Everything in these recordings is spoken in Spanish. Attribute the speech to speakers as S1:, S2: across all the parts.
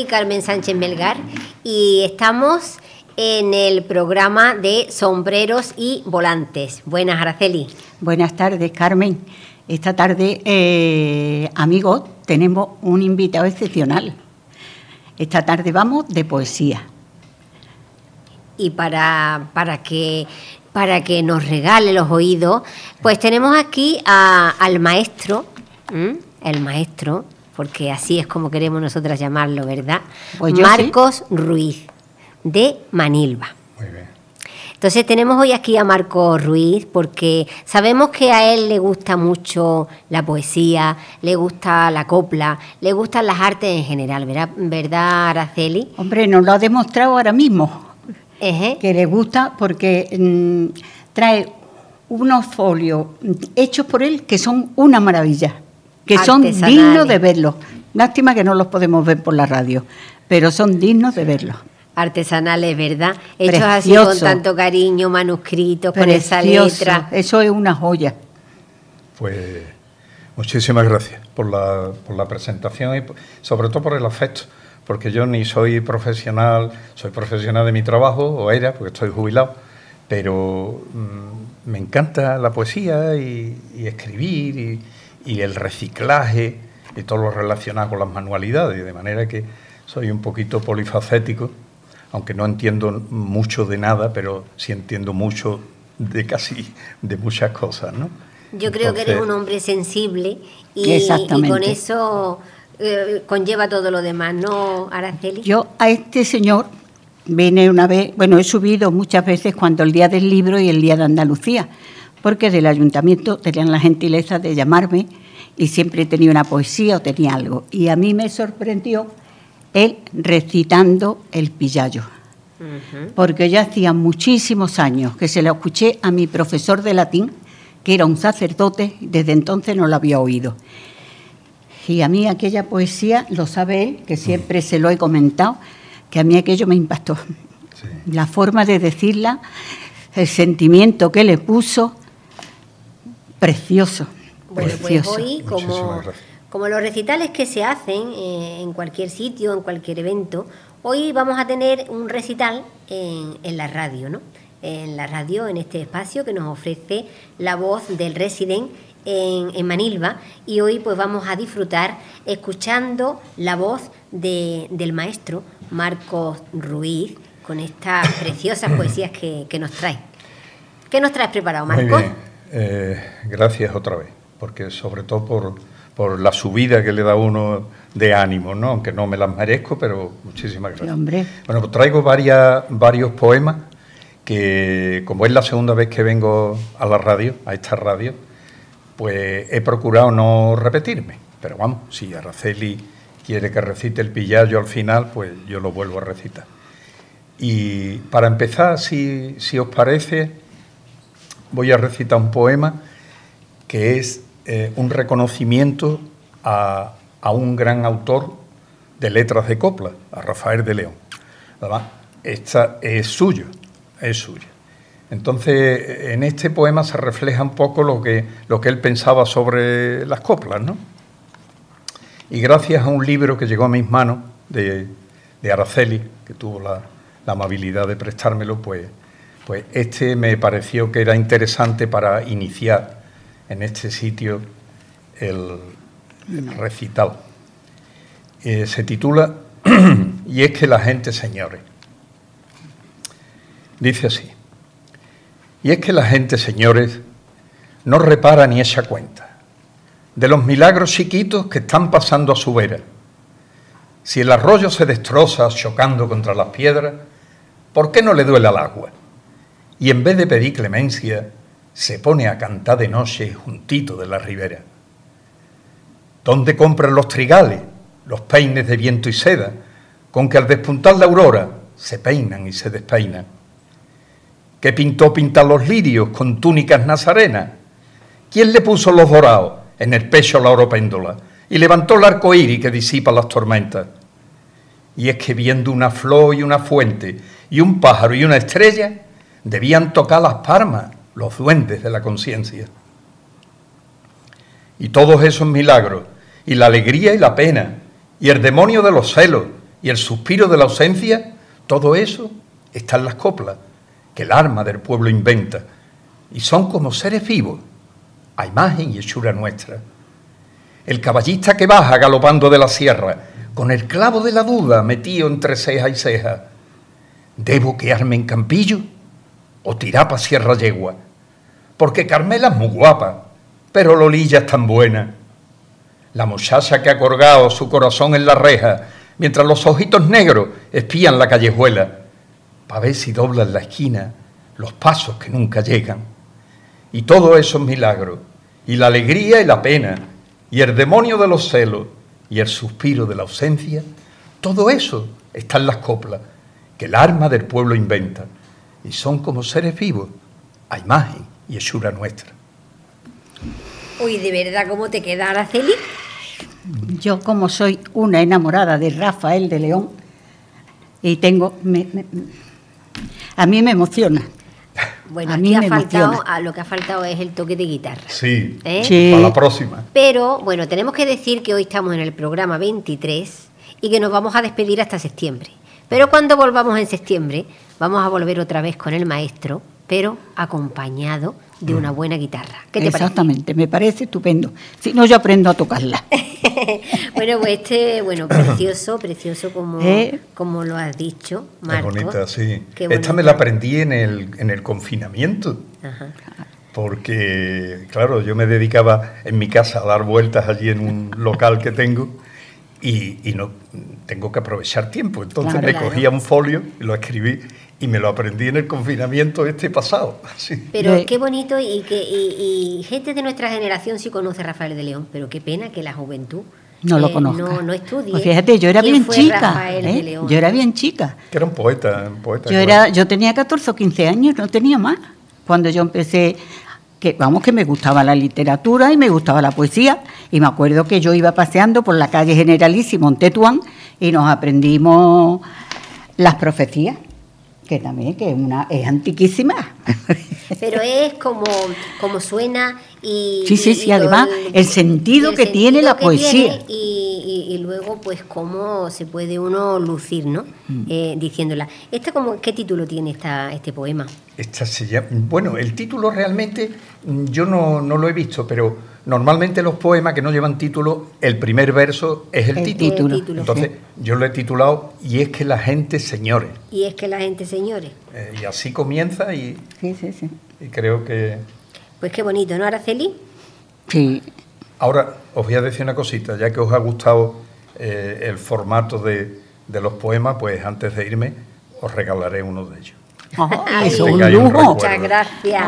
S1: soy Carmen Sánchez Melgar y estamos en el programa de sombreros y volantes. Buenas, Araceli.
S2: Buenas tardes, Carmen. Esta tarde, eh, amigos, tenemos un invitado excepcional. Esta tarde vamos de poesía.
S1: Y para, para que para que nos regale los oídos, pues tenemos aquí al maestro, el maestro, porque así es como queremos nosotras llamarlo, ¿verdad? Pues Marcos Ruiz, de Manilva. Muy bien. Entonces tenemos hoy aquí a Marcos Ruiz porque sabemos que a él le gusta mucho la poesía, le gusta la copla, le gustan las artes en general, ¿verdad, ¿verdad Araceli?
S2: Hombre, nos lo ha demostrado ahora mismo que le gusta porque mm, trae unos folios hechos por él que son una maravilla, que son dignos de verlos. Lástima que no los podemos ver por la radio, pero son dignos de verlos.
S1: Artesanales, ¿verdad? Hechos así con tanto cariño, manuscritos, con esa letra.
S2: Eso es una joya.
S3: Pues muchísimas gracias por la, por la presentación y sobre todo por el afecto porque yo ni soy profesional, soy profesional de mi trabajo, o era, porque estoy jubilado, pero mm, me encanta la poesía y, escribir y, el reciclaje y todo lo relacionado con las manualidades, de manera que soy un poquito polifacético, aunque no entiendo mucho de nada, pero sí entiendo mucho de casi de muchas cosas, ¿no?
S1: Yo creo que eres un hombre sensible y, y con eso eh, conlleva todo lo demás, ¿no, Araceli?
S2: Yo a este señor vine una vez, bueno, he subido muchas veces cuando el día del libro y el día de Andalucía, porque del ayuntamiento tenían la gentileza de llamarme y siempre tenía una poesía o tenía algo. Y a mí me sorprendió él recitando el pillayo. Porque ya hacía muchísimos años que se lo escuché a mi profesor de latín, que era un sacerdote, desde entonces no lo había oído. Y a mí aquella poesía, lo sabe él, que siempre se lo he comentado, que a mí aquello me impactó. La forma de decirla, el sentimiento que le puso, precioso.
S1: Bueno, pues hoy, como, como, los recitales que se hacen eh, en cualquier sitio, en cualquier evento, hoy vamos a tener un recital en, en la radio, ¿no? En la radio, en este espacio que nos ofrece la voz del resident en, Manilva y hoy pues vamos a disfrutar escuchando la voz del maestro Marcos Ruiz con estas preciosas poesías que, nos trae. ¿Qué nos traes preparado, Marcos?
S3: Eh, gracias otra vez, porque sobre todo por, por, la subida que le da uno de ánimo, ¿no? aunque no me las merezco, pero muchísimas gracias. Bueno, pues traigo varias, varios poemas que, como es la segunda vez que vengo a la radio, a esta radio, pues he procurado no repetirme. Pero vamos, si Araceli quiere que recite el pillayo al final, pues yo lo vuelvo a recitar. Y para empezar, si, os parece, voy a recitar un poema que es eh, un reconocimiento a, un gran autor de letras de copla, a Rafael de León. Además, esta es suyo, es suyo. Entonces, en este poema se refleja un poco lo que, lo que él pensaba sobre las coplas, ¿no? Y gracias a un libro que llegó a mis manos de, Araceli, que tuvo la, amabilidad de prestármelo, pues, pues este me pareció que era interesante para iniciar en este sitio el, recital. Eh, se titula Y es que la gente, señores. Dice así. Y es que la gente, señores, no repara ni echa cuenta de los milagros chiquitos que están pasando a su vera. Si el arroyo se destroza chocando contra las piedras, ¿por qué no le duele al agua? Y en vez de pedir clemencia, se pone a cantar de noche juntito de la ribera. ¿Dónde compran los trigales, los peines de viento y seda, con que al despuntar la aurora se peinan y se despeinan? que pintó pintar los lirios con túnicas nazarenas? ¿Quién le puso los dorados en el pecho la oropéndola y levantó el arco iris que disipa las tormentas? Y es que viendo una flor y una fuente y un pájaro y una estrella, debían tocar las palmas los duendes de la conciencia. Y todos esos milagros, y la alegría y la pena, y el demonio de los celos, y el suspiro de la ausencia, todo eso está en las coplas que el arma del pueblo inventa, y son como seres vivos, a imagen y hechura nuestra. El caballista que baja galopando de la sierra, con el clavo de la duda metido entre ceja y ceja, ¿debo quedarme en Campillo o tirar pa' Sierra Yegua? Porque Carmela es muy guapa, pero Lolilla es tan buena. La muchacha que ha colgado su corazón en la reja, mientras los ojitos negros espían la callejuela, para ver si doblan la esquina los pasos que nunca llegan. Y todo eso es milagro, y la alegría y la pena, y el demonio de los celos, y el suspiro de la ausencia, todo eso está en las coplas que el arma del pueblo inventa, y son como seres vivos, a imagen y hechura nuestra.
S1: Uy, de verdad, ¿cómo te queda, Araceli?
S2: Yo como soy una enamorada de Rafael de León y tengo... a mí me emociona.
S1: Bueno, a mí ha faltado, a lo que ha faltado es el toque de guitarra.
S3: Sí, ¿eh? sí, para la próxima.
S1: Pero bueno, tenemos que decir que hoy estamos en el programa 23 y que nos vamos a despedir hasta septiembre. Pero cuando volvamos en septiembre, vamos a volver otra vez con el maestro, pero acompañado de una buena guitarra.
S2: ¿Qué te Exactamente, me parece estupendo. Si no, yo aprendo a tocarla.
S1: bueno, pues este, bueno, precioso, precioso como, ¿Eh? como lo has dicho, Marco.
S3: Qué bonita, sí. Esta me la aprendí en el, en el confinamiento. Porque, claro, yo me dedicaba en mi casa a dar vueltas allí en un local que tengo y, no tengo que aprovechar tiempo. Entonces me cogía un folio y lo escribí y me lo aprendí en el confinamiento este pasado.
S1: Pero qué bonito y que y, gente de nuestra generación sí conoce a Rafael de León, pero qué pena que la juventud
S2: no lo eh, conozca.
S1: No, no estudie.
S2: Pues fíjate, yo era bien chica. ¿eh? Yo era bien chica.
S3: Que era un poeta. Un poeta
S2: yo, era, yo tenía 14 o 15 años, no tenía más. Cuando yo empecé, que vamos, que me gustaba la literatura y me gustaba la poesía. Y me acuerdo que yo iba paseando por la calle Generalísimo en Tetuán y nos aprendimos las profecías que también que una, es antiquísima.
S1: Pero es como, como suena y...
S2: Sí, sí, sí, además el, sentido que tiene la poesía.
S1: y, luego pues cómo se puede uno lucir, ¿no? Mm. Eh, diciéndola. ¿Esta como, ¿Qué título tiene esta, este poema?
S3: Esta se bueno, el título realmente mm, yo no, no lo he visto, pero Normalmente los poemas que no llevan título, el primer verso es el, título. Entonces yo lo he titulado Y es que la gente señore.
S1: Y es que la gente señore.
S3: Eh, y así comienza y,
S2: sí, sí, sí.
S3: y creo que...
S1: Pues qué bonito, ¿no, Araceli?
S2: Sí.
S3: Ahora os voy a decir una cosita, ya que os ha gustado eh, el formato de, de los poemas, pues antes de irme os regalaré uno de ellos.
S2: eso es un lujo.
S1: Muchas gracias.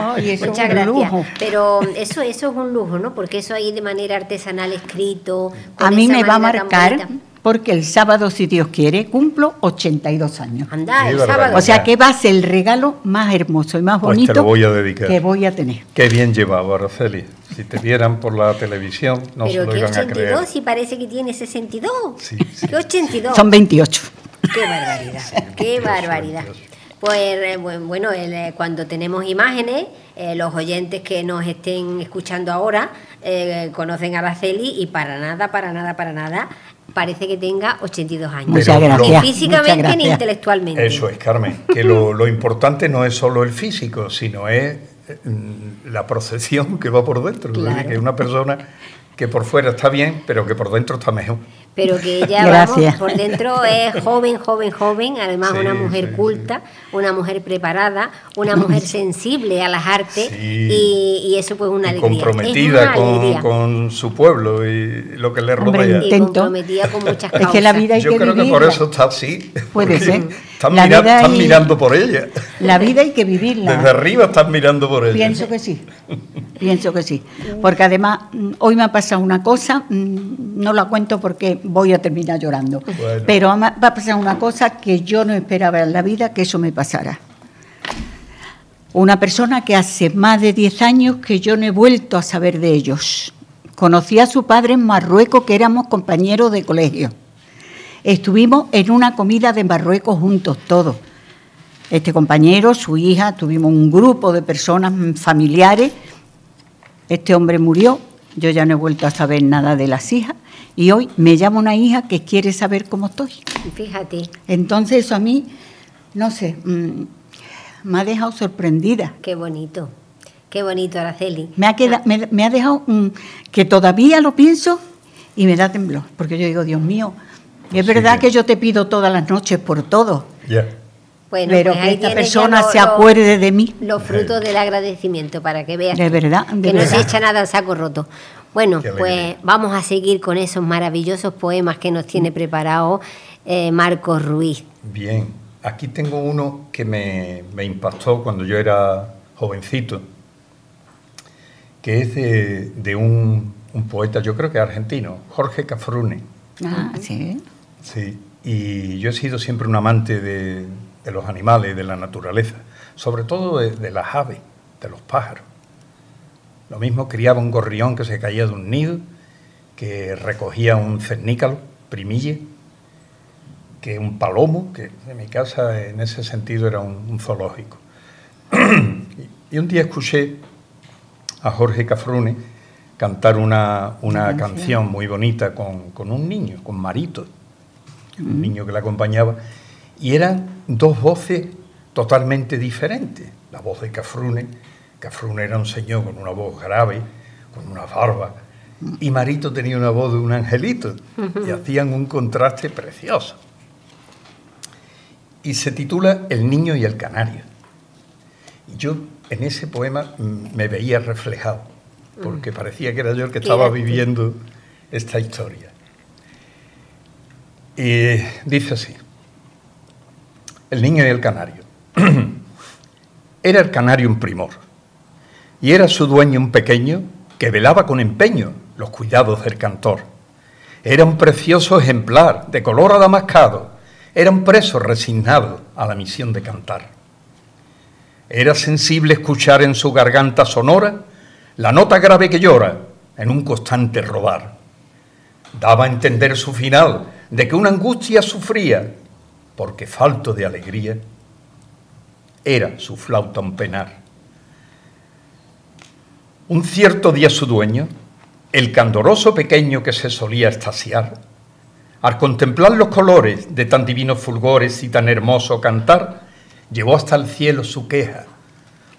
S1: muchas gracias. Pero eso, eso es un lujo, ¿no? Porque eso ahí de manera artesanal escrito.
S2: A mí me va a marcar porque el sábado, si Dios quiere, cumplo 82 años.
S1: Anda, el sábado.
S2: O sea que va a ser el regalo más hermoso y más pues bonito
S3: voy a dedicar.
S2: que voy a tener.
S3: Qué bien llevado, Araceli. Si te vieran por la televisión, no se lo iban a creer.
S1: Pero si parece que tiene 62. Sí, ¿Qué 82?
S2: Son 28.
S1: Qué barbaridad, qué barbaridad. Pues eh, bueno, eh, cuando tenemos imágenes, eh, los oyentes que nos estén escuchando ahora conocen a Araceli y para nada, para nada, para nada, parece que tenga 82 años.
S2: Muchas gracias.
S1: Ni físicamente ni intelectualmente.
S3: Eso es, Carmen, que lo, importante no es solo el físico, sino es mm, la procesión que va por dentro. Que es una persona que por fuera está bien, pero que por dentro está mejor
S1: pero que ella por dentro es joven, joven, joven, además una mujer culta, una mujer preparada, una mujer sensible a las artes y, eso pues una alegría.
S3: Comprometida con, su pueblo y lo que le rodea.
S1: y comprometida con muchas causas.
S2: Es que la vida hay
S3: Yo creo que por eso está así.
S2: Puede ser.
S3: Están, mirando por ella.
S2: La vida hay que vivirla.
S3: Desde arriba están mirando por ella.
S2: Pienso que sí. Pienso que sí. Porque además, mm, hoy me ha pasado una cosa, mm, no la cuento porque voy a terminar llorando. Pero va a pasar una cosa que yo no esperaba en la vida que eso me pasara. Una persona que hace más de 10 años que yo no he vuelto a saber de ellos. Conocí a su padre en Marruecos, que éramos compañeros de colegio. Estuvimos en una comida de Marruecos juntos todos. Este compañero, su hija, tuvimos un grupo de personas familiares. Este hombre murió, yo ya no he vuelto a saber nada de las hijas y hoy me llama una hija que quiere saber cómo estoy.
S1: Fíjate.
S2: Entonces eso a mí, no sé, mm, me ha dejado sorprendida.
S1: Qué bonito, qué bonito, Araceli.
S2: Me ha, quedado, me, ha dejado mm, que todavía lo pienso y me da temblor, porque yo digo, Dios mío, es verdad que yo te pido todas las noches por todo. pero pues que esta persona se acuerde de mí.
S1: Los frutos del agradecimiento, para que veas
S2: de verdad,
S1: que no se echa nada al saco roto. Bueno, pues vamos a seguir con esos maravillosos poemas que nos tiene preparado eh, Marcos Ruiz.
S3: Bien, aquí tengo uno que me, impactó cuando yo era jovencito, que es de, un, un, poeta, yo creo que argentino, Jorge Cafrune.
S2: Ah, sí.
S3: Sí, y yo he sido siempre un amante de, los animales, de la naturaleza, sobre todo de, las aves, de los pájaros. Lo mismo criaba un gorrión que se caía de un nido, que recogía un cernícalo, primille, que un palomo, que en mi casa en ese sentido era un, zoológico. y un día escuché a Jorge Cafrune cantar una, canción muy bonita con, con un niño, con Marito un niño que la acompañaba, y eran dos voces totalmente diferentes. La voz de Cafrune, Cafrune era un señor con una voz grave, con una barba, y Marito tenía una voz de un angelito, y hacían un contraste precioso. Y se titula El niño y el canario. Y yo en ese poema me veía reflejado, porque parecía que era yo el que estaba viviendo esta historia. Y dice así, el niño y el canario. era el canario un primor, y era su dueño un pequeño que velaba con empeño los cuidados del cantor. Era un precioso ejemplar de color adamascado, era un preso resignado a la misión de cantar. Era sensible escuchar en su garganta sonora la nota grave que llora en un constante rodar. Daba a entender su final de que una angustia sufría, porque falto de alegría, era su flauta un penar. Un cierto día su dueño, el candoroso pequeño que se solía estasiar, al contemplar los colores de tan divinos fulgores y tan hermoso cantar, llevó hasta el cielo su queja,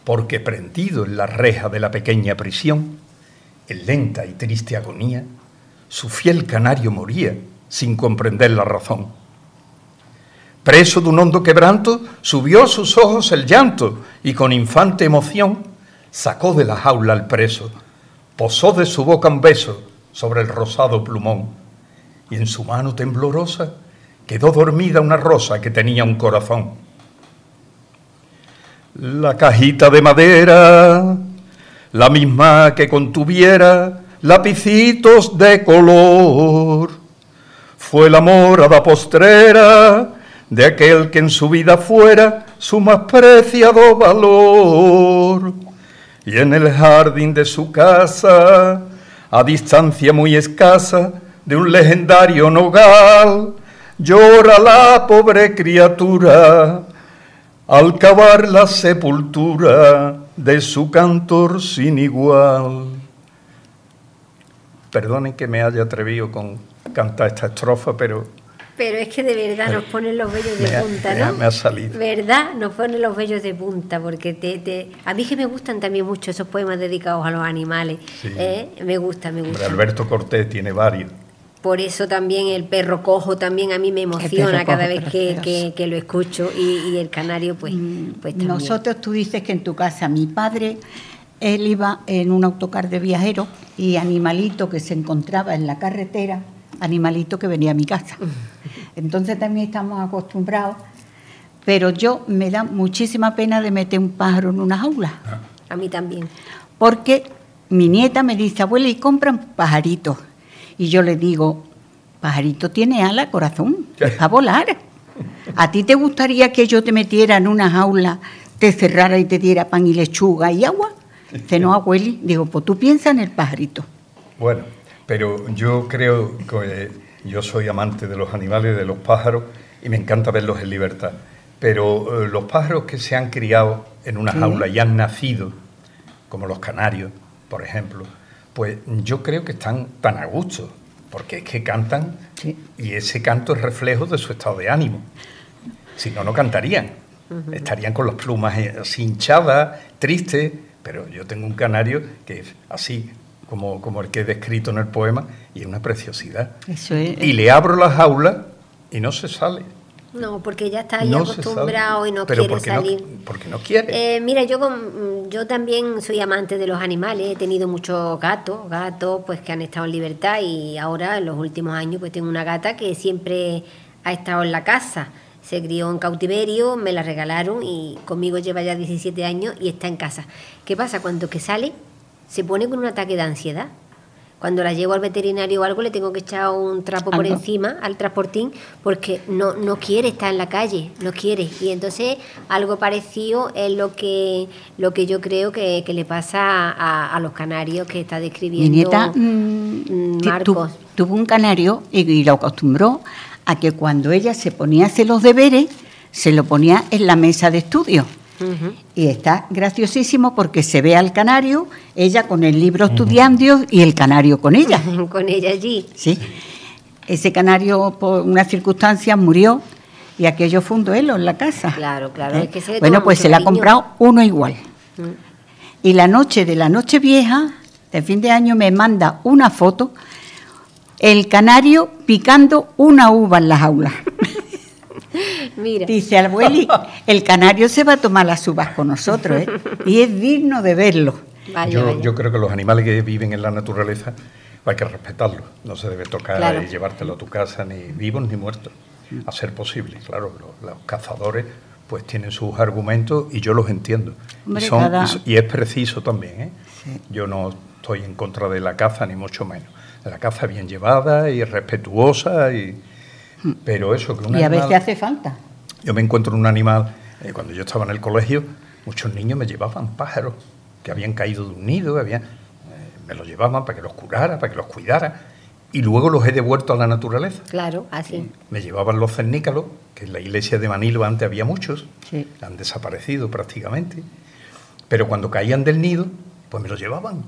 S3: porque prendido en la reja de la pequeña prisión, en lenta y triste agonía, su fiel canario moría sin comprender la razón. Preso de un hondo quebranto, subió a sus ojos el llanto y con infante emoción sacó de la jaula al preso, posó de su boca un beso sobre el rosado plumón y en su mano temblorosa quedó dormida una rosa que tenía un corazón. La cajita de madera, la misma que contuviera lapicitos de color fue la morada postrera de aquel que en su vida fuera su más preciado valor. Y en el jardín de su casa, a distancia muy escasa de un legendario nogal, llora la pobre criatura al cavar la sepultura de su cantor sin igual. Perdonen que me haya atrevido con cantar esta estrofa, pero...
S1: Pero es que de verdad nos ponen los vellos de punta, ¿no?
S3: Me ha, salido.
S1: ¿Verdad? Nos ponen los vellos de punta, porque te, a mí que me gustan también mucho esos poemas dedicados a los animales. ¿eh? Me gusta, me gusta.
S3: Alberto Cortés tiene varios.
S1: Por eso también el perro cojo también a mí me emociona cada vez que, que, lo escucho y, el canario pues, mm, pues
S2: Nosotros tú dices que en tu casa mi padre él iba en un autocar de viajero y animalito que se encontraba en la carretera animalito que venía a mi casa. Entonces también estamos acostumbrados, pero yo me da muchísima pena de meter un pájaro en una jaula.
S1: A mí también.
S2: Porque mi nieta me dice, abuela, y compran pajaritos. Y yo le digo, pajarito tiene ala, corazón, es a volar. ¿A ti te gustaría que yo te metiera en una jaula, te cerrara y te diera pan y lechuga y agua? Dice, no, abueli. Digo, pues tú piensa en el pajarito.
S3: Bueno, pero yo creo que yo soy amante de los animales, de los pájaros, y me encanta verlos en libertad. Pero eh, los pájaros que se han criado en una jaula y han nacido, como los canarios, por ejemplo, pues yo creo que están tan a gusto porque es que cantan y ese canto es reflejo de su estado de ánimo. Si no, no cantarían. Estarían con las plumas eh, así hinchadas, tristes, pero yo tengo un canario que es así, como, como el que he descrito en el poema, y es una preciosidad. Y le abro la jaula y no se sale.
S1: No, porque ya está ahí acostumbrado y no quiere salir.
S3: No, porque no quiere.
S1: Eh, mira, yo yo también soy amante de los animales, he tenido muchos gatos, gatos pues que han estado en libertad y ahora en los últimos años pues tengo una gata que siempre ha estado en la casa. Se crió en cautiverio, me la regalaron y conmigo lleva ya 17 años y está en casa. ¿Qué pasa? Cuando que sale, se pone con un ataque de ansiedad cuando la llevo al veterinario o algo le tengo que echar un trapo por encima al transportín porque no, no quiere estar en la calle, no quiere. Y entonces algo parecido es lo que, lo que yo creo que, le pasa a, los canarios que está describiendo
S2: Mi nieta, mm, Marcos. tuvo un canario y, lo acostumbró a que cuando ella se ponía a hacer los deberes, se lo ponía en la mesa de estudio. Y está graciosísimo porque se ve al canario, ella con el libro estudiando y el canario con ella.
S1: con ella allí.
S2: Sí. Ese canario, por una circunstancia, murió y aquello fue un duelo en la casa.
S1: Claro, claro.
S2: ¿Eh? bueno, pues se le ha comprado uno igual. Y la noche de la noche vieja, de fin de año, me manda una foto, el canario picando una uva en las aulas. Mira. Dice abueli, el canario se va a tomar las uvas con nosotros, ¿eh? y es digno de verlo.
S3: yo, creo que los animales que viven en la naturaleza hay que respetarlos. No se debe tocar y llevártelo a tu casa, ni vivos ni muertos, a ser posible. Claro, los, cazadores pues tienen sus argumentos y yo los entiendo. y, es preciso también. ¿eh? Yo no estoy en contra de la caza, ni mucho menos. La caza bien llevada y respetuosa y pero eso, que
S2: un Y a veces hace falta.
S3: Yo me encuentro un animal, eh, cuando yo estaba en el colegio, muchos niños me llevaban pájaros que habían caído de un nido, habían, eh, me los llevaban para que los curara, para que los cuidara, y luego los he devuelto a la naturaleza.
S1: Claro, así.
S3: Me llevaban los cernícalos, que en la iglesia de Manilo antes había muchos, han desaparecido prácticamente, pero cuando caían del nido, pues me los llevaban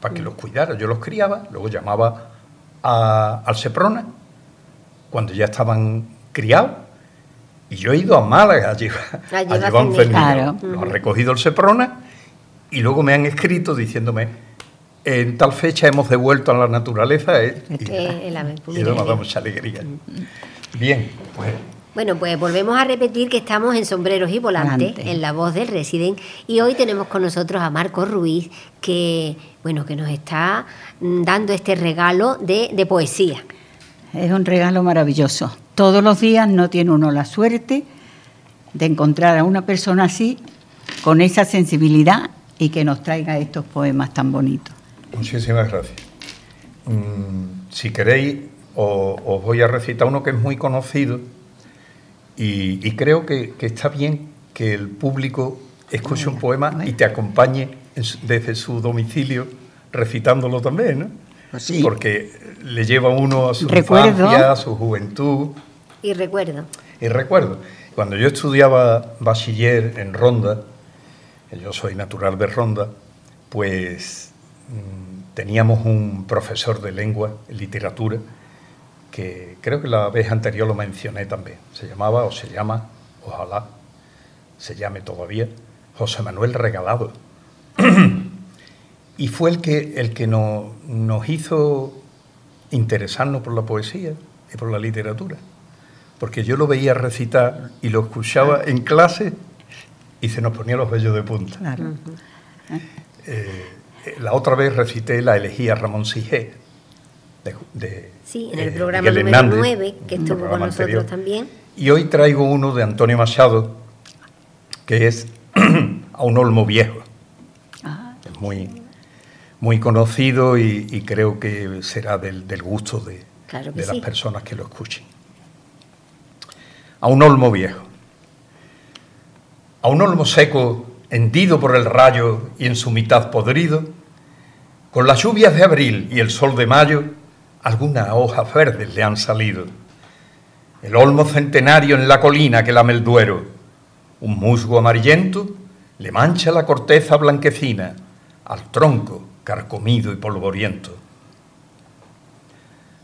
S3: para que mm. los cuidara. Yo los criaba, luego llamaba al Seprona cuando ya estaban criados. Y yo he ido a Málaga a llevar, a, llevar un claro. Lo han recogido el Seprona y luego me han escrito diciéndome, en tal fecha hemos devuelto a la naturaleza. ¿eh? y, eso me da mucha alegría. Bien, pues...
S1: Bueno, pues volvemos a repetir que estamos en Sombreros y Volantes, en la voz del Resident, y hoy tenemos con nosotros a Marco Ruiz, que, bueno, que nos está dando este regalo de, de poesía.
S2: Es un regalo maravilloso. Todos los días no tiene uno la suerte de encontrar a una persona así, con esa sensibilidad y que nos traiga estos poemas tan bonitos.
S3: Muchísimas gracias. Mm, si queréis, os, voy a recitar uno que es muy conocido y, creo que, está bien que el público escuche un poema y te acompañe desde su domicilio recitándolo también, ¿no? Pues Porque le lleva uno a su infancia, a su juventud.
S1: Y recuerdo.
S3: Y recuerdo. Cuando yo estudiaba bachiller en Ronda, yo soy natural de Ronda, pues mm, teníamos un profesor de lengua, literatura, que creo que la vez anterior lo mencioné también. Se llamaba, o se llama, ojalá se llame todavía, José Manuel Regalado. y fue el que, el que nos hizo interesarnos por la poesía y por la literatura. Porque yo lo veía recitar y lo escuchaba en clase y se nos ponía los vellos de punta. Eh, la otra vez recité la elegía Ramón Sigé.
S1: De, sí, en el eh, programa número 9, que estuvo con nosotros también.
S3: Y hoy traigo uno de Antonio Machado, que es A un olmo viejo. Ah. Es muy, muy conocido y, creo que será del, gusto de, las personas que lo escuchen. A un olmo viejo, a un olmo seco, hendido por el rayo y en su mitad podrido, con las lluvias de abril y el sol de mayo, algunas hojas verdes le han salido. El olmo centenario en la colina que lame el duero, un musgo amarillento le mancha la corteza blanquecina al tronco carcomido y polvoriento.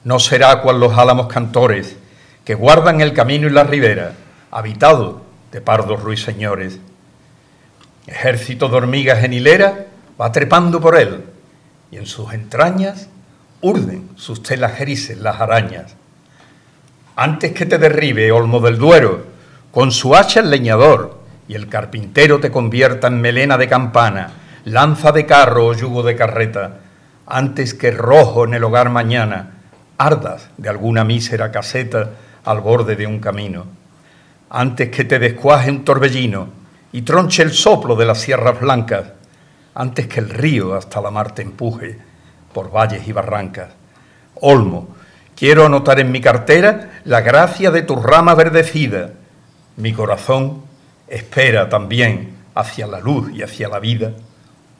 S3: no será cual los álamos cantores que guardan el camino y la ribera, habitado de pardos ruiseñores. Ejército de hormigas en hilera va trepando por él, y en sus entrañas urden sus telas grises las arañas. Antes que te derribe, olmo del Duero, con su hacha el leñador, y el carpintero te convierta en melena de campana, lanza de carro o yugo de carreta, antes que rojo en el hogar mañana, ardas de alguna mísera caseta al borde de un camino, antes que te descuaje un torbellino y tronche el soplo de las sierras blancas, antes que el río hasta la mar te empuje por valles y barrancas. Olmo, quiero anotar en mi cartera la gracia de tu rama verdecida. Mi corazón espera también hacia la luz y hacia la vida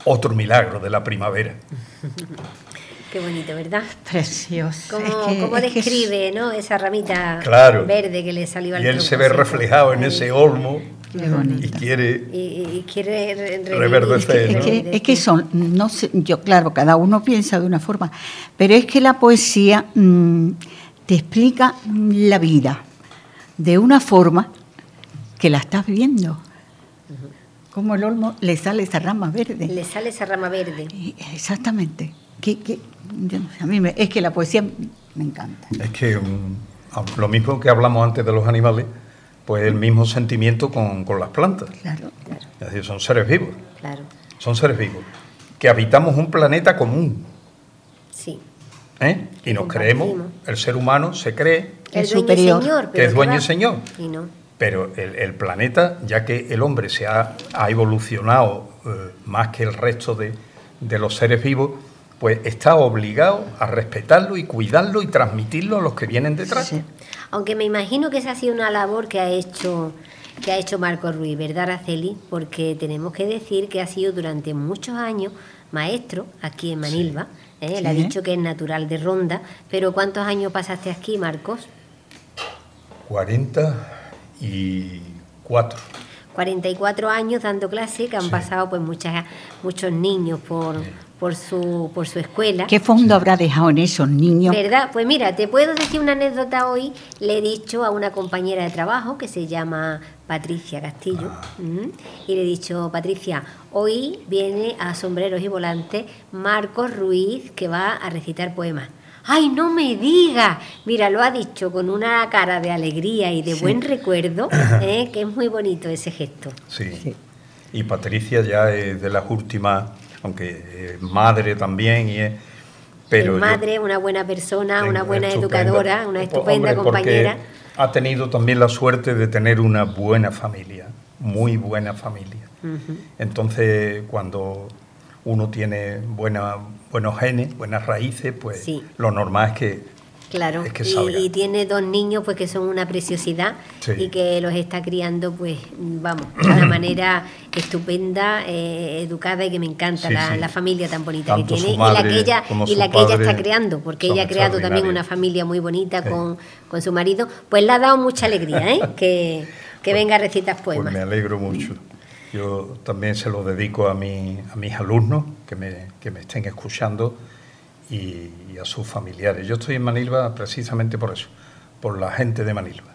S3: otro milagro de la primavera.
S1: Qué bonito, ¿verdad?
S2: Precioso.
S1: Cómo, describe ¿no? esa ramita verde que le salió al
S3: Y él se ve reflejado en ese olmo y quiere,
S1: y, quiere
S3: reverdecer.
S2: Es, que, son, no sé, yo claro, cada uno piensa de una forma, pero es que la poesía mm, te explica la vida de una forma que la estás viendo. Como el olmo le sale esa rama verde.
S1: Le sale esa rama verde.
S2: Exactamente a mí es que la poesía me encanta.
S3: Es que um, lo mismo que hablamos antes de los animales, pues el mismo sentimiento con, las plantas.
S2: Claro, claro.
S3: Es decir, son seres vivos.
S1: Claro.
S3: Son seres vivos. Que habitamos un planeta común.
S1: Sí.
S3: ¿Eh? Y nos creemos, el ser humano se cree
S1: el superior, señor,
S3: que es dueño y señor.
S1: Y no.
S3: Pero el, planeta, ya que el hombre se ha, evolucionado eh, más que el resto de, de los seres vivos, pues está obligado a respetarlo y cuidarlo y transmitirlo a los que vienen detrás.
S1: Aunque me imagino que esa ha sido una labor que ha hecho que ha hecho Marco Ruiz, ¿verdad, Araceli? Porque tenemos que decir que ha sido durante muchos años maestro aquí en Manilva. ¿eh? Él ha dicho que es natural de Ronda, pero ¿cuántos años pasaste aquí, Marcos?
S3: 44.
S1: 44 años dando clase, que han pasado pues muchas, muchos niños por, por su, por su escuela.
S2: ¿Qué fondo habrá dejado en esos niños?
S1: ¿Verdad? Pues mira, te puedo decir una anécdota hoy. Le he dicho a una compañera de trabajo que se llama Patricia Castillo, ah. y le he dicho, Patricia, hoy viene a Sombreros y Volantes Marcos Ruiz, que va a recitar poemas. ¡Ay, no me diga! Mira, lo ha dicho con una cara de alegría y de buen recuerdo, ¿eh? que es muy bonito ese gesto.
S3: Sí. sí. Y Patricia ya es de las últimas aunque es madre también y es...
S1: Pero madre, una buena persona, una buena educadora, una estupenda compañera.
S3: Ha tenido también la suerte de tener una buena familia, muy buena familia. Entonces, cuando uno tiene buena, buenos genes, buenas raíces, pues lo normal es que
S1: Claro, y, tiene dos niños pues que son una preciosidad y que los está criando pues vamos, de una manera estupenda, eh, educada y que me encanta la, familia tan bonita que tiene y la que ella, y la que ella está creando, porque ella ha creado también una familia muy bonita con, con, su marido, pues le ha dado mucha alegría ¿eh? que, que venga a recitar poemas.
S3: Pues me alegro mucho. Yo también se lo dedico a, mi, a mis alumnos que me, que me estén escuchando y, a sus familiares. Yo estoy en Manilva precisamente por eso, por la gente de Manilva.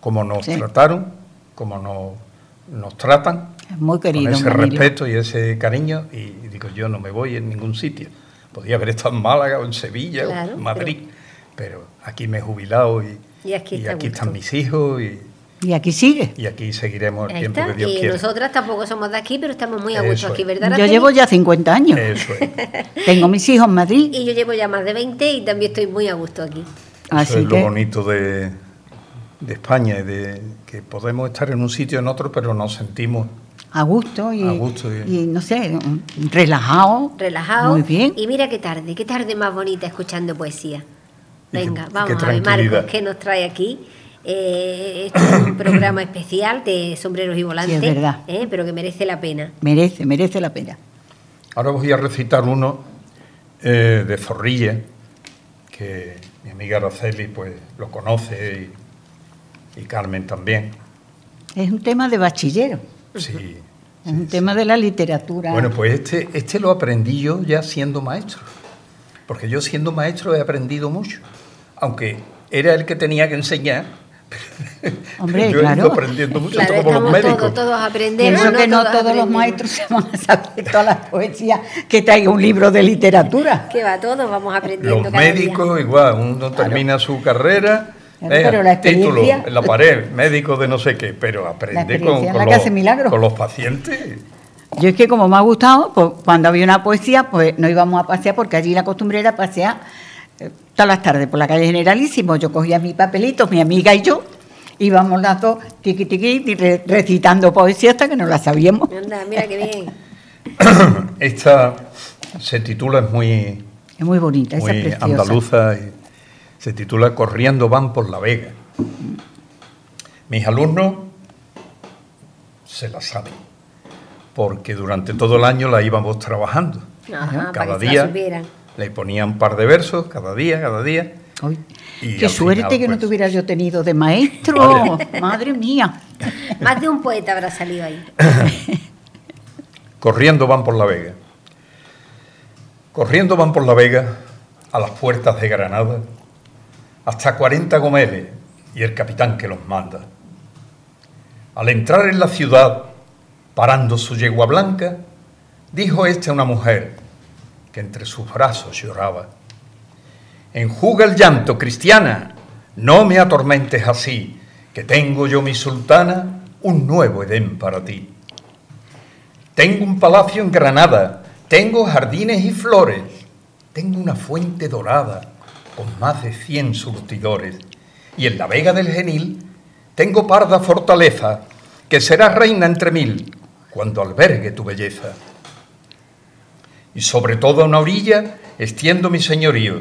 S3: Como nos trataron, como nos, nos tratan,
S2: muy querido,
S3: con ese respeto y ese cariño, y, digo, yo no me voy en ningún sitio. Podía haber estado en Málaga o en Sevilla o en Madrid, pero... aquí me he jubilado y, y aquí, aquí están mis hijos y,
S2: y aquí sigue.
S3: Y aquí seguiremos el tiempo que Dios
S1: y nosotras tampoco somos de aquí, pero estamos muy a gusto aquí, ¿verdad?
S2: Yo llevo ya 50 años. Eso es. Tengo mis hijos en Madrid.
S1: Y yo llevo ya más de 20 y también estoy muy a gusto aquí.
S3: Eso es lo bonito de, de España, de que podemos estar en un sitio o en otro, pero nos sentimos
S2: a gusto y, a gusto y, no sé, relajado.
S1: Relajado.
S2: Muy bien.
S1: Y mira qué tarde, qué tarde más bonita escuchando poesía. Venga, vamos a ver, Marcos, ¿qué nos trae aquí? Eh, este es un programa especial de sombreros y volantes,
S2: verdad.
S1: Eh, pero que merece la pena.
S2: Merece, merece la pena.
S3: Ahora voy a recitar uno eh, de Zorrilla, que mi amiga Araceli pues, lo conoce y, Carmen también.
S2: Es un tema de bachillero.
S3: Sí.
S2: Es un tema de la literatura.
S3: Bueno, pues este, este lo aprendí yo ya siendo maestro, porque yo siendo maestro he aprendido mucho. aunque era el que tenía que enseñar,
S2: Hombre, yo claro.
S3: aprendiendo mucho como los médicos.
S1: Todos, todos aprendemos.
S2: Pienso que no todos, los maestros se van a saber todas las poesías que traiga un libro de literatura.
S1: Que va, todos vamos aprendiendo.
S3: Los médicos, igual, uno termina su carrera. pero la título en la pared, médico de no sé qué, pero aprende con, los, con los pacientes.
S2: Yo es que como me ha gustado, pues, cuando había una poesía, pues no íbamos a pasear porque allí la costumbre era pasear eh, todas las tardes por la calle Generalísimo. Yo cogía mi papelito, mi amiga y yo, íbamos las dos tiqui tiqui recitando poesía hasta que no la sabíamos.
S1: mira qué bien.
S3: Esta se titula, es muy...
S2: Es muy bonita,
S3: muy
S2: es
S3: andaluza, y se titula Corriendo van por la Vega. Mis alumnos se la saben, porque durante todo el año la íbamos trabajando. cada día le ponía un par de versos, cada día, cada día.
S2: Qué suerte que no pues, te hubiera yo tenido de maestro, madre. mía.
S1: Más de un poeta habrá salido ahí.
S3: Corriendo van por la Vega. Corriendo van por la Vega a las puertas de Granada, hasta 40 gomeles y el capitán que los manda. Al entrar en la ciudad, parando su yegua blanca, dijo este a una mujer que entre sus brazos lloraba Enjuga el llanto, cristiana, no me atormentes así, que tengo yo, mi sultana, un nuevo Edén para ti. Tengo un palacio en Granada, tengo jardines y flores, tengo una fuente dorada con más de cien surtidores, y en la vega del Genil tengo parda fortaleza, que será reina entre mil cuando albergue tu belleza. Y sobre toda una orilla extiendo mi señorío,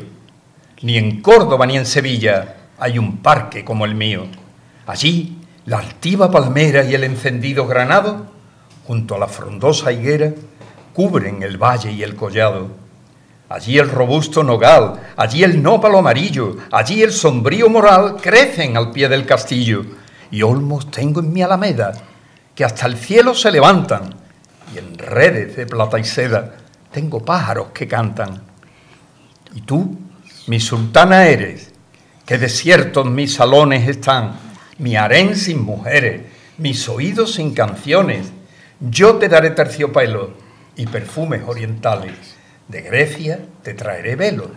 S3: ni en Córdoba ni en Sevilla hay un parque como el mío. Allí la altiva palmera y el encendido granado, junto a la frondosa higuera, cubren el valle y el collado. Allí el robusto nogal, allí el nópalo amarillo, allí el sombrío moral crecen al pie del castillo. Y olmos tengo en mi alameda, que hasta el cielo se levantan, y en redes de plata y seda tengo pájaros que cantan. Y tú, mi sultana eres, que desiertos mis salones están, mi harén sin mujeres, mis oídos sin canciones. Yo te daré terciopelo y perfumes orientales. De Grecia te traeré velos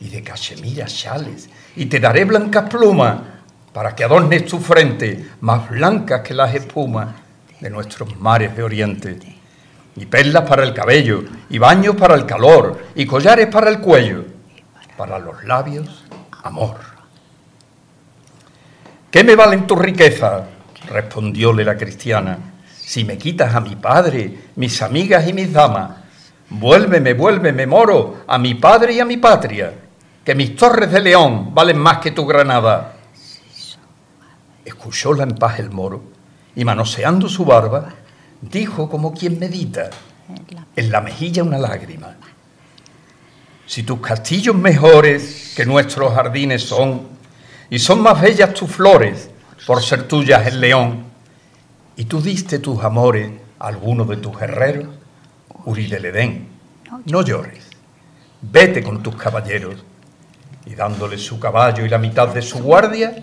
S3: y de Cachemira chales, y te daré blancas plumas para que adornes tu frente, más blancas que las espumas de nuestros mares de oriente. Y perlas para el cabello, y baños para el calor, y collares para el cuello para los labios amor. ¿Qué me valen tus riquezas? respondióle la cristiana. Si me quitas a mi padre, mis amigas y mis damas, vuélveme, vuélveme, moro, a mi padre y a mi patria, que mis torres de león valen más que tu granada. Escuchóla en paz el moro y manoseando su barba, dijo como quien medita, en la mejilla una lágrima. Si tus castillos mejores que nuestros jardines son, y son más bellas tus flores por ser tuyas el león, y tú diste tus amores a alguno de tus guerreros, Uri Edén, no llores, vete con tus caballeros. Y dándole su caballo y la mitad de su guardia,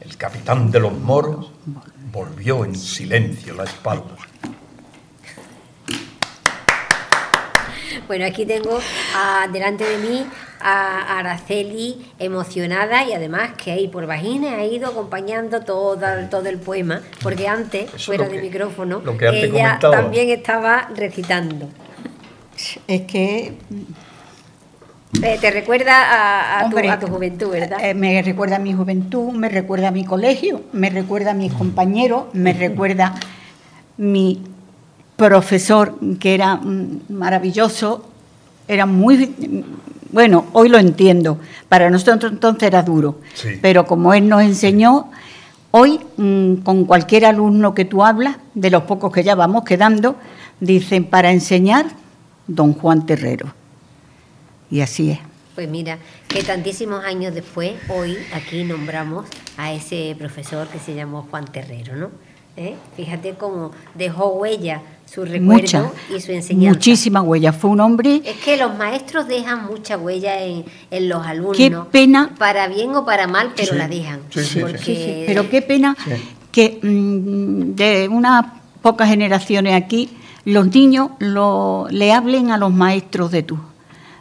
S3: el capitán de los moros volvió en silencio la espalda.
S1: Bueno, aquí tengo delante de mí a Araceli emocionada y además que ahí por vagina ha ido acompañando todo, todo el poema, porque antes, fuera de micrófono, ella también estaba recitando.
S2: Es que...
S1: Eh, te recuerda a, tu, juventud, ¿verdad?
S2: Eh, me recuerda a mi juventud, me recuerda a mi colegio, me recuerda a mis compañeros, me recuerda mi profesor que era mm, maravilloso, era muy... Bueno, hoy lo entiendo, para nosotros entonces era duro, pero como él nos enseñó, hoy mm, con cualquier alumno que tú hablas, de los pocos que ya vamos quedando, dicen para enseñar don Juan Terrero. Y así es.
S1: Pues mira, que tantísimos años después, hoy aquí nombramos a ese profesor que se llamó Juan Terrero, ¿no? ¿Eh? Fíjate cómo dejó huella su recuerdo y su enseñanza.
S2: Muchísima huella. Fue un hombre.
S1: Es que los maestros dejan mucha huella en, los alumnos.
S2: Qué pena.
S1: Para bien o para mal, pero la dejan.
S2: Sí, pero qué pena que mm, de unas pocas generaciones aquí los niños lo, le hablen a los maestros de tú.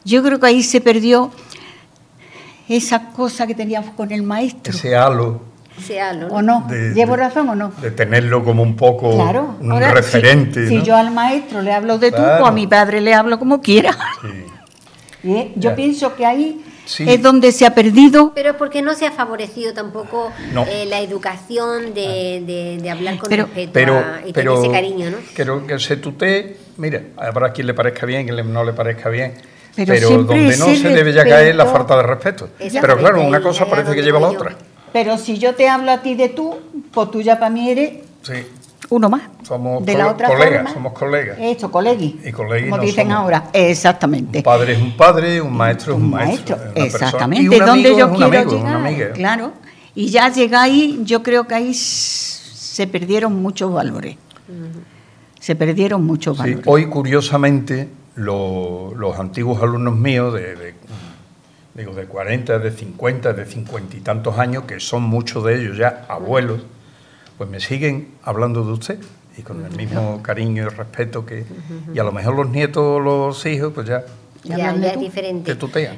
S2: Yo creo que ahí se perdió esa cosa que teníamos con el maestro.
S3: Ese halo
S2: ¿O no? ¿Llevo razón o no?
S3: De tenerlo como un poco un referente.
S2: Si, yo al maestro le hablo de tú, o a mi padre le hablo como quiera. ¿Eh? Yo pienso que ahí es donde se ha perdido.
S1: Pero porque no se ha favorecido tampoco eh, la educación de, hablar con respeto
S3: pero,
S1: y pero, ese cariño, ¿no?
S3: Pero que se tutee, mira, habrá quien le parezca bien, quien no le parezca bien. Pero, donde no se debe ya caer la falta de respeto. Pero claro, una cosa parece que lleva a la otra.
S2: Pero si yo te hablo a ti de tú, pues tú ya para mí eres uno más.
S3: Somos de la otra colegas, somos colegas.
S2: Esto, colegui.
S3: Y colegui
S2: como dicen ahora, exactamente.
S3: Un padre es un padre, un maestro es un, maestro.
S2: exactamente. Y ¿Dónde yo quiero llegar? Claro. Y ya llegáis, yo creo que ahí se perdieron muchos valores. Se perdieron muchos valores.
S3: hoy, curiosamente, los antiguos alumnos míos de digo, de 40, de 50, de 50 y tantos años, que son muchos de ellos ya abuelos, pues me siguen hablando de usted y con el mismo cariño y respeto que... Y a lo mejor los nietos los hijos, pues ya
S1: ya, es diferente.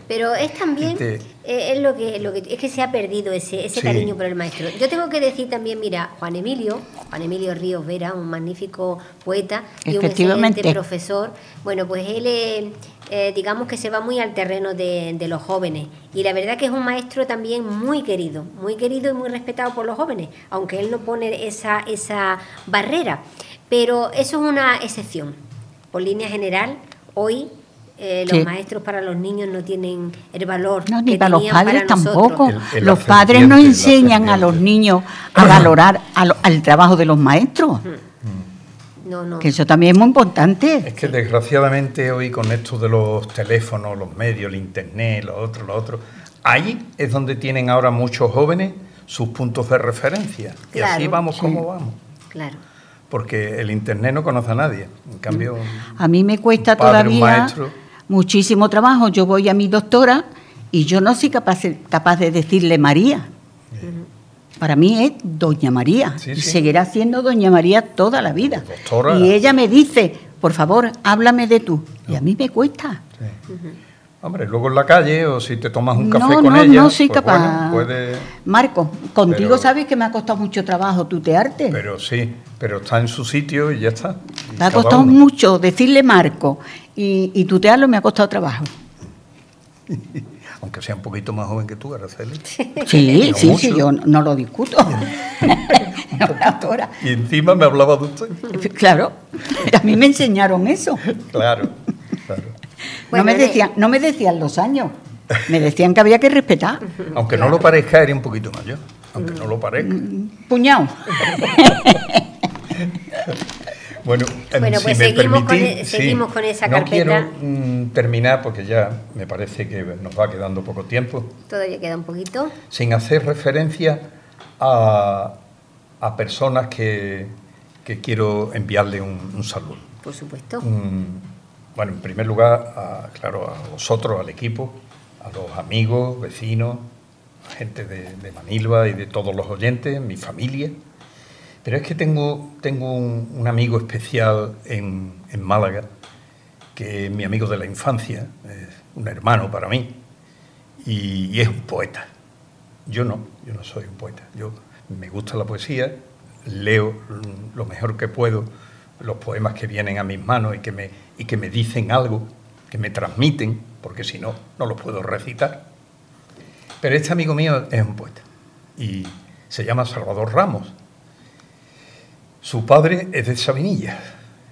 S1: Pero es también, eh, es, lo que, lo que, es que se ha perdido ese, ese cariño por el maestro. Yo tengo que decir también, mira, Juan Emilio, Juan Emilio Ríos Vera, un magnífico poeta y un excelente profesor, bueno, pues él, eh, digamos que se va muy al terreno de, de, los jóvenes. Y la verdad que es un maestro también muy querido, muy querido y muy respetado por los jóvenes, aunque él no pone esa, esa barrera. Pero eso es una excepción. Por línea general, hoy eh, los maestros para los niños no tienen el valor.
S2: No,
S1: ni
S2: para los padres tampoco.
S3: los
S2: padres no enseñan a los niños a valorar al, trabajo de los maestros. No, no. Que eso también es muy importante.
S3: Es que desgraciadamente hoy con esto de los teléfonos, los medios, el internet, lo otro, lo otro, ahí es donde tienen ahora muchos jóvenes sus puntos de referencia. y así vamos como vamos.
S1: Claro
S3: porque el internet no conoce a nadie. En cambio,
S2: a mí me cuesta todavía muchísimo trabajo. Yo voy a mi doctora y yo no soy capaz, capaz de decirle María. Para mí es Doña María y seguirá siendo Doña María toda la vida. Y ella me dice, por favor, háblame de tú. Y a mí me cuesta.
S3: Hombre, luego en la calle o si te tomas un café con ella.
S2: No, soy pues capaz. Marco, contigo sabes que me ha costado mucho trabajo tutearte.
S3: Pero sí, pero está en su sitio y ya está.
S2: me ha costado mucho decirle Marco y, y tutearlo me ha costado trabajo.
S3: Aunque sea un poquito más joven que tú, Araceli.
S2: Sí, sí, sí, yo no, lo discuto.
S3: y encima me hablaba de usted.
S2: Claro, a mí me enseñaron eso.
S3: Claro, claro
S2: no, me decían, no me decían los años, me decían que había que respetar.
S3: Aunque no lo parezca, era un poquito mayor. Aunque no lo parezca. Mm,
S2: puñado.
S3: Bueno,
S1: bueno pues seguimos, con, e-, seguimos con esa
S3: carpeta. No quiero mm, terminar porque ya me parece que nos va quedando poco tiempo.
S1: Todavía queda un poquito.
S3: Sin hacer referencia a, a personas que, que, quiero enviarle un, saludo.
S1: Por supuesto.
S3: Bueno, en primer lugar, a, claro, a vosotros, al equipo, a los amigos, vecinos, gente de, Manilva y de todos los oyentes, mi familia. Pero es que tengo, tengo un, amigo especial en, Málaga, que es mi amigo de la infancia, es un hermano para mí, y, y, es un poeta. Yo no, yo no soy un poeta. Yo me gusta la poesía, leo lo mejor que puedo los poemas que vienen a mis manos y que me, y que me dicen algo, que me transmiten, porque si no, no los puedo recitar. Pero este amigo mío es un poeta y se llama Salvador Ramos. Su padre es de Sabinilla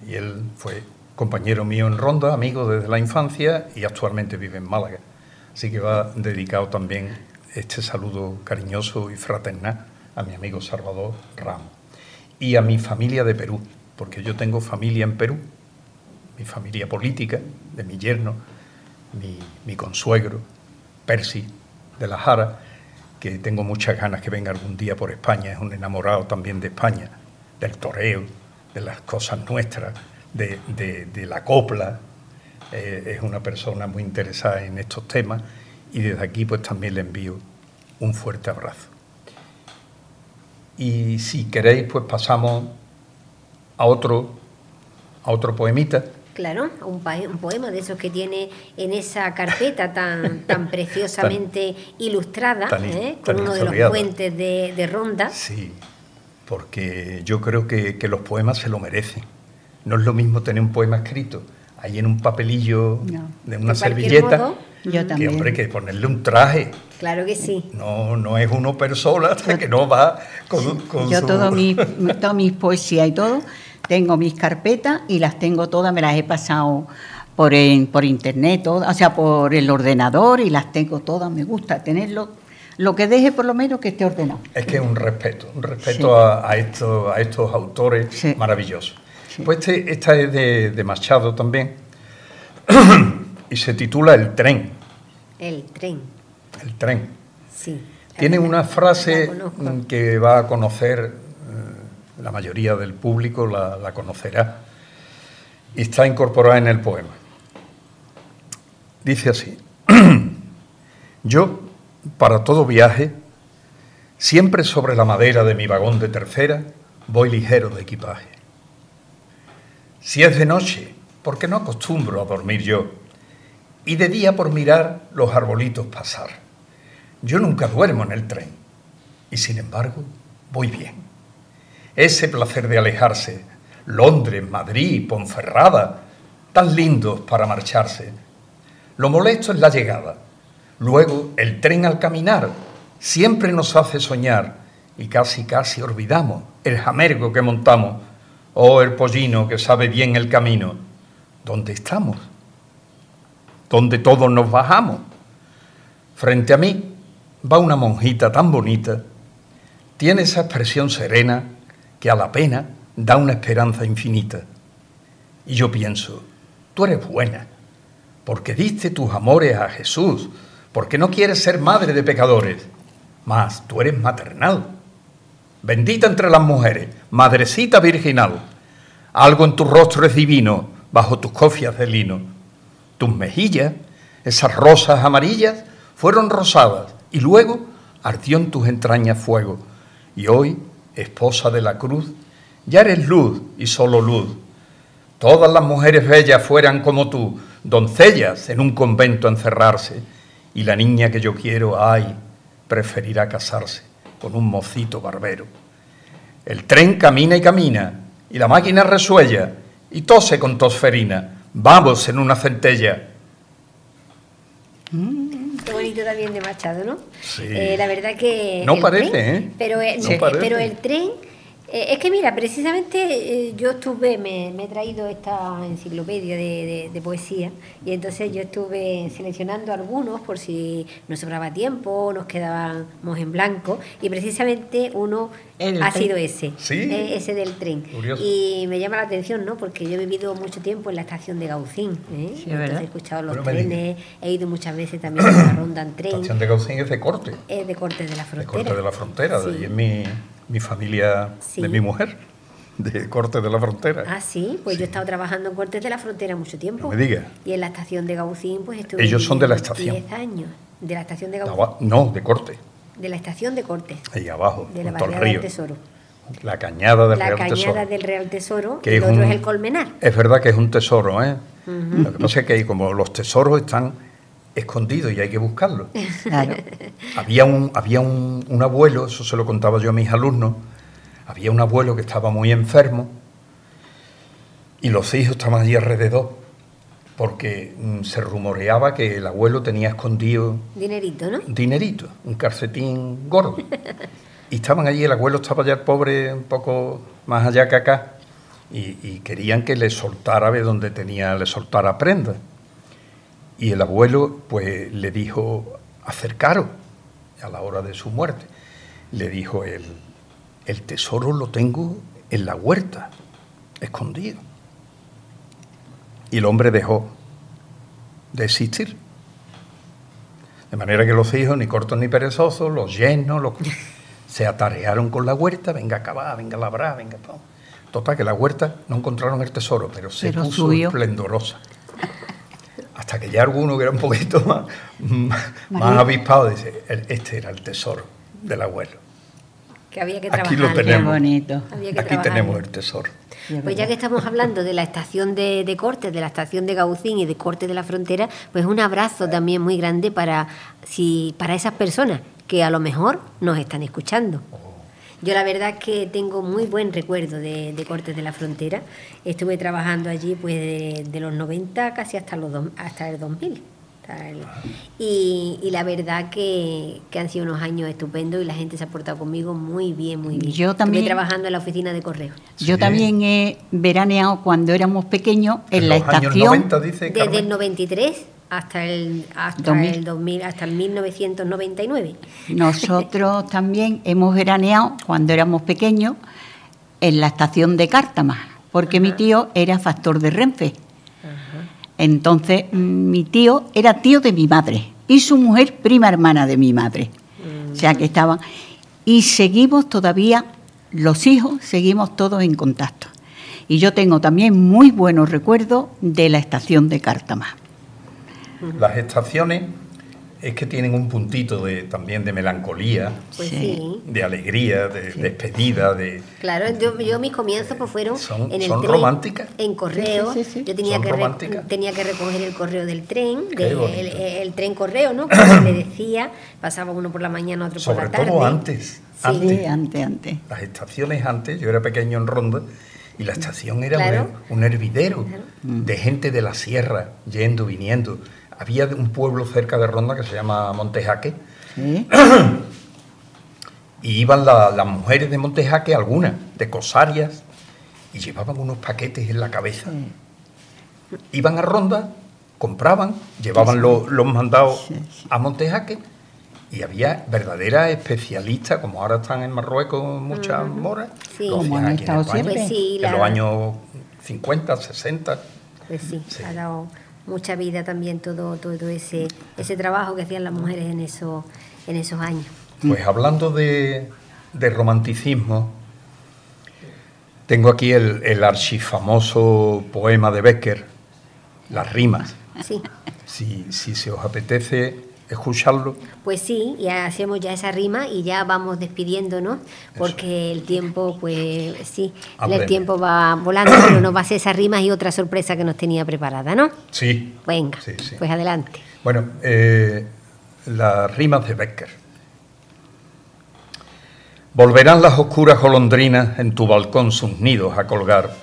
S3: y él fue compañero mío en Ronda, amigo desde la infancia y actualmente vive en Málaga. Así que va dedicado también este saludo cariñoso y fraternal a mi amigo Salvador Ramos y a mi familia de Perú, porque yo tengo familia en Perú, mi familia política, de mi yerno, mi, consuegro, Percy de la Jara, que tengo muchas ganas que venga algún día por España, es un enamorado también de España, del toreo, de las cosas nuestras, de, la copla. Eh, es una persona muy interesada en estos temas y desde aquí pues también le envío un fuerte abrazo. Y si queréis pues pasamos a otro, a otro poemita.
S1: Claro, un, poema de esos que tiene en esa carpeta tan, tan preciosamente ilustrada, ¿eh? con uno de los puentes de, Ronda.
S3: Sí, porque yo creo que, los poemas se lo merecen. No es lo mismo tener un poema escrito ahí en un papelillo de una servilleta. yo también. Que hombre, que ponerle un traje.
S1: Claro que sí.
S3: No, no es uno persona que no va con, con
S2: Yo todo mi, todas mis poesías y todo, tengo mis carpetas y las tengo todas, me las he pasado por, por internet, o sea, por el ordenador y las tengo todas, me gusta tenerlo lo que deje por lo menos que esté ordenado.
S3: Es que es un respeto, un respeto a, estos, a estos autores maravillosos. Pues este, esta es de, Machado también y se titula El tren.
S1: El tren.
S3: El tren. Sí. Tiene una frase que va a conocer, eh, la mayoría del público la, la conocerá, y está incorporada en el poema. Dice así, yo, para todo viaje, siempre sobre la madera de mi vagón de tercera, voy ligero de equipaje. Si es de noche, porque no acostumbro a dormir yo, y de día por mirar los arbolitos pasar. Yo nunca duermo en el tren, y sin embargo voy bien. Ese placer de alejarse, Londres, Madrid, Ponferrada, tan lindos para marcharse. Lo molesto es la llegada. Luego el tren al caminar siempre nos hace soñar y casi casi olvidamos el jamergo que montamos Oh, el pollino que sabe bien el camino. ¿Dónde estamos? ¿Dónde todos nos bajamos? Frente a mí va una monjita tan bonita. Tiene esa expresión serena que a la pena da una esperanza infinita. Y yo pienso, tú eres buena, porque diste tus amores a Jesús, porque no quieres ser madre de pecadores, mas tú eres maternal bendita entre las mujeres, madrecita virginal. Algo en tu rostro es divino, bajo tus cofias de lino. Tus mejillas, esas rosas amarillas, fueron rosadas y luego ardió en tus entrañas fuego. Y hoy, esposa de la cruz, ya eres luz y solo luz. Todas las mujeres bellas fueran como tú, doncellas en un convento a encerrarse, y la niña que yo quiero, ay, preferirá casarse con un mocito barbero. El tren camina y camina, y la máquina resuella, y tose con tosferina. Vamos en una centella.
S1: Mm, qué bonito también de Machado, ¿no? Sí. Eh, la verdad que...
S3: No parece, ¿eh?
S1: Pero, eh, pero el tren eh, es que mira, precisamente eh, yo estuve, me, he traído esta enciclopedia de, poesía y entonces yo estuve seleccionando algunos por si nos sobraba tiempo, nos quedábamos en blanco y precisamente uno ha sido ese, eh, ese del tren. Y me llama la atención, ¿no? Porque yo he vivido mucho tiempo en la estación de Gaucín, he escuchado los trenes, he ido muchas veces también a la ronda en tren.
S3: La estación de Gaucín es de corte.
S1: Es de corte de la frontera.
S3: De corte de la frontera, y en mi mi familia de mi mujer, de Cortes de la Frontera.
S1: Ah, sí, pues yo he estado trabajando en Cortes de la Frontera mucho tiempo.
S3: me diga.
S1: Y en la estación de Gaucín, pues estuve.
S3: Ellos son de la estación.
S1: 10 años. ¿De la estación de Gaucín?
S3: No, de Corte.
S1: De la estación de Cortes.
S3: Ahí abajo,
S1: de la barriada del Tesoro.
S3: La cañada del Real Tesoro.
S1: La cañada del Real Tesoro, que y el otro es el Colmenar.
S3: Es verdad que es un tesoro, ¿eh? Lo que pasa es que como los tesoros están escondidos y hay que buscarlos. Claro. había un, había un, un abuelo, eso se lo contaba yo a mis alumnos, había un abuelo que estaba muy enfermo y los hijos estaban allí alrededor porque mm, se rumoreaba que el abuelo tenía escondido...
S1: Dinerito, ¿no?
S3: Dinerito, un calcetín gordo. y estaban allí, el abuelo estaba ya el pobre un poco más allá que acá, y, querían que le soltara de donde tenía, le soltara prenda. Y el abuelo pues le dijo, acercaros a la hora de su muerte. Le dijo él, el tesoro lo tengo en la huerta, escondido. Y el hombre dejó de existir. De manera que los hijos, ni cortos ni perezosos, los llenos, los... se atarearon con la huerta, venga a cavar, venga a labrar, venga todo. Total, que la huerta no encontraron el tesoro, pero se puso esplendorosa. Hasta que ya alguno que era un poquito más, más, avispado dice, este era el tesoro del abuelo.
S1: Que había que trabajar.
S3: Aquí lo tenemos. bonito. Aquí tenemos el tesoro.
S1: Pues ya que estamos hablando de la estación de, de corte, de la estación de Gaucín y de corte de la frontera, pues un abrazo también muy grande para, si, para esas personas que a lo mejor nos están escuchando. Yo la verdad es que tengo muy buen recuerdo de, Cortes de la Frontera. Estuve trabajando allí pues de, los 90 casi hasta, los hasta el 2000. Y, la verdad que, han sido unos años estupendos y la gente se ha portado conmigo muy bien, muy bien.
S2: Yo también.
S1: Estuve trabajando en la oficina de correo.
S2: Yo también he veraneado cuando éramos pequeños en, la estación.
S1: desde el 93 hasta el hasta el 2000 hasta el 1999.
S2: Nosotros también hemos veraneado cuando éramos pequeños en la estación de Cártama, porque mi tío era factor de Renfe. Entonces, mi tío era tío de mi madre y su mujer prima hermana de mi madre. O sea que estaban y seguimos todavía los hijos seguimos todos en contacto. Y yo tengo también muy buenos recuerdos de la estación de Cártama.
S3: Las estaciones es que tienen un puntito de, también de melancolía,
S1: pues
S3: de alegría, de despedida, de...
S1: Claro, yo, mis comienzos pues fueron
S3: en el son románticas.
S1: En correo, yo tenía que, tenía que recoger el correo del tren, el, tren correo, ¿no? Como le decía, pasaba uno por la mañana, otro por la tarde.
S3: Sobre todo antes,
S2: antes, antes, antes.
S3: Las estaciones antes, yo era pequeño en Ronda, y la estación era un, hervidero de gente de la sierra, yendo, viniendo había un pueblo cerca de Ronda que se llama Montejaque. y iban las mujeres de Montejaque, algunas, de cosarias, y llevaban unos paquetes en la cabeza. Iban a Ronda, compraban, llevaban los, mandados a Montejaque y había verdaderas especialistas, como ahora están en Marruecos muchas moras,
S2: como han estado siempre.
S3: Pues en los años 50, 60.
S1: Pues sí, ha dado mucha vida también todo, todo ese, ese trabajo que hacían las mujeres en, eso, en esos años.
S3: Pues hablando de, romanticismo, tengo aquí el, el archifamoso poema de Becker, Las rimas.
S1: Sí.
S3: Si, si se os apetece, escucharlo.
S1: Pues sí, ya hacemos ya esa rima y ya vamos despidiéndonos, porque el tiempo, pues sí, el tiempo va volando, pero nos va a hacer esas rimas y otra sorpresa que nos tenía preparada, ¿no?
S3: Sí.
S1: Venga, pues adelante.
S3: Bueno, eh, las rimas de Becker. Volverán las oscuras golondrinas en tu balcón sus nidos a colgar,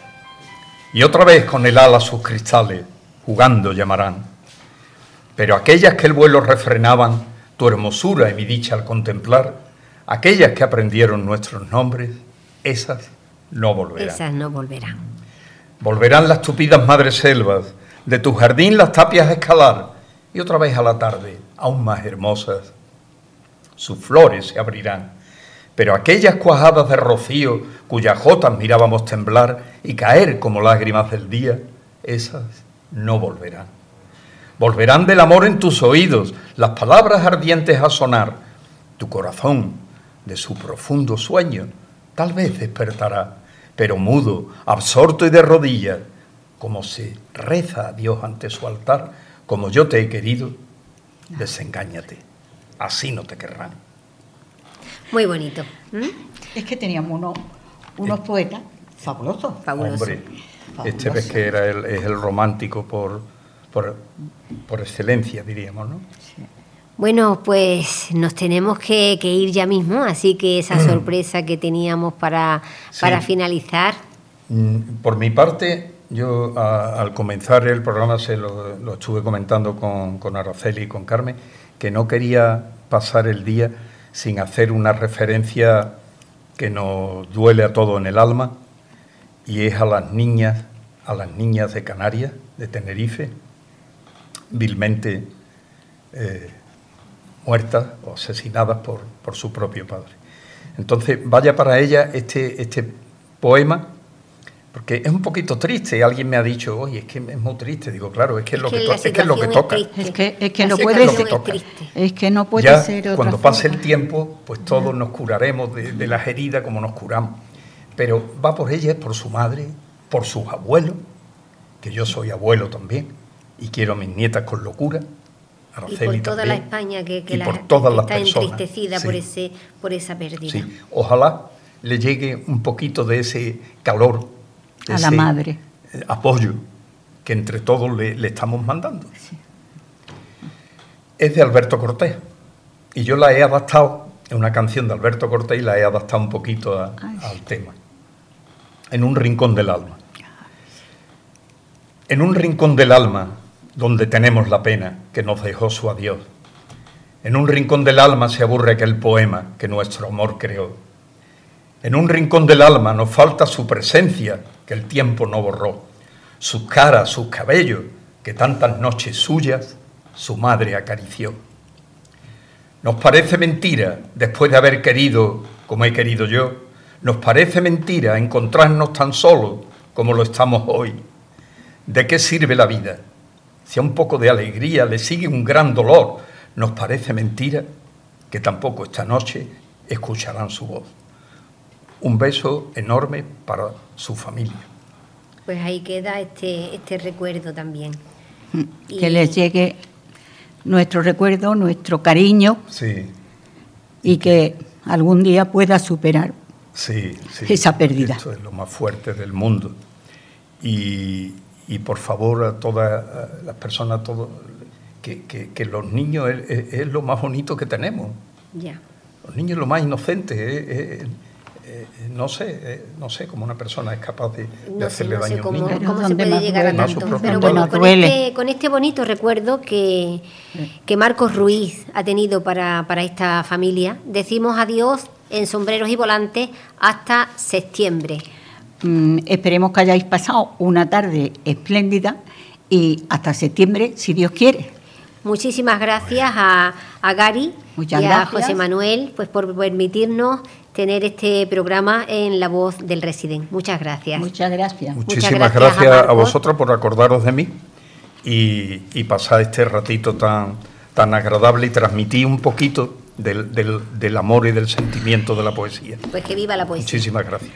S3: y otra vez con el ala sus cristales jugando llamarán pero aquellas que el vuelo refrenaban, tu hermosura y mi dicha al contemplar, aquellas que aprendieron nuestros nombres, esas no volverán.
S1: Esas no volverán.
S3: Volverán las tupidas madres selvas, de tu jardín las tapias a escalar, y otra vez a la tarde, aún más hermosas, sus flores se abrirán. Pero aquellas cuajadas de rocío, cuyas jotas mirábamos temblar y caer como lágrimas del día, esas no volverán. Volverán del amor en tus oídos las palabras ardientes a sonar. Tu corazón, de su profundo sueño, tal vez despertará, pero mudo, absorto y de rodillas, como se reza a Dios ante su altar, como yo te he querido, desengáñate, así no te querrán.
S1: Muy bonito.
S2: Es que teníamos unos, unos poetas fabulosos.
S3: Hombre, este ves que era el, es el romántico por, por, excelencia, diríamos, ¿no?
S1: Bueno, pues nos tenemos que, ir ya mismo, así que esa sorpresa que teníamos para, para finalizar.
S3: Mm, por mi parte, yo al comenzar el programa se lo, estuve comentando con, con, Araceli y con Carmen, que no quería pasar el día sin hacer una referencia que nos duele a todos en el alma, y es a las niñas, a las niñas de Canarias, de Tenerife, vilmente eh, muertas o asesinadas por, por, su propio padre. Entonces, vaya para ella este, este poema porque es un poquito triste. Alguien me ha dicho, oye, es que es muy triste. Digo, claro, es que es, lo, que, es, que es lo que toca.
S2: Es que, es que no puede ser. Es que no puede ser
S3: otra Cuando pase el tiempo, pues todos nos curaremos de, de, las heridas como nos curamos. Pero va por ella, por su madre, por sus abuelos, que yo soy abuelo también, y quiero a mis nietas con locura.
S1: Araceli y por toda la España que, que, la, está entristecida por, ese, por esa pérdida. Sí.
S3: Ojalá le llegue un poquito de ese calor
S2: a la madre.
S3: apoyo que entre todos le, estamos mandando. Es de Alberto Cortés y yo la he adaptado, es una canción de Alberto Cortés y la he adaptado un poquito al tema. En un rincón del alma. En un rincón del alma donde tenemos la pena que nos dejó su adiós. En un rincón del alma se aburre aquel poema que nuestro amor creó. En un rincón del alma nos falta su presencia que el tiempo no borró, sus caras, sus cabellos, que tantas noches suyas su madre acarició. Nos parece mentira, después de haber querido como he querido yo, nos parece mentira encontrarnos tan solos como lo estamos hoy. ¿De qué sirve la vida? Si a un poco de alegría le sigue un gran dolor, nos parece mentira que tampoco esta noche escucharán su voz. Un beso enorme para su familia.
S1: Pues ahí queda este, este recuerdo también.
S2: Que les llegue nuestro recuerdo, nuestro cariño.
S3: Sí.
S2: Y que algún día pueda superar esa pérdida.
S3: Esto es lo más fuerte del mundo. Y, por favor a todas las personas, todo, que, que, los niños es, lo más bonito que tenemos. Los niños es lo más inocente. No sé, no sé cómo una persona es capaz de, hacerle daño a un niño.
S1: ¿Cómo se puede llegar a tanto? Pero bueno, con este, con este, bonito recuerdo que, que Marcos Ruiz ha tenido para, para esta familia, decimos adiós en sombreros y volantes hasta septiembre.
S2: Mm, esperemos que hayáis pasado una tarde espléndida y hasta septiembre, si Dios quiere.
S1: Muchísimas gracias a, a Gary y a José Manuel pues por permitirnos tener este programa en la voz del residente. Muchas gracias.
S2: Muchas gracias.
S3: Muchísimas gracias, a, vosotros por acordaros de mí y, pasar este ratito tan, tan agradable y transmitir un poquito del, del amor y del sentimiento de la poesía.
S1: Pues que viva la poesía.
S3: Muchísimas gracias.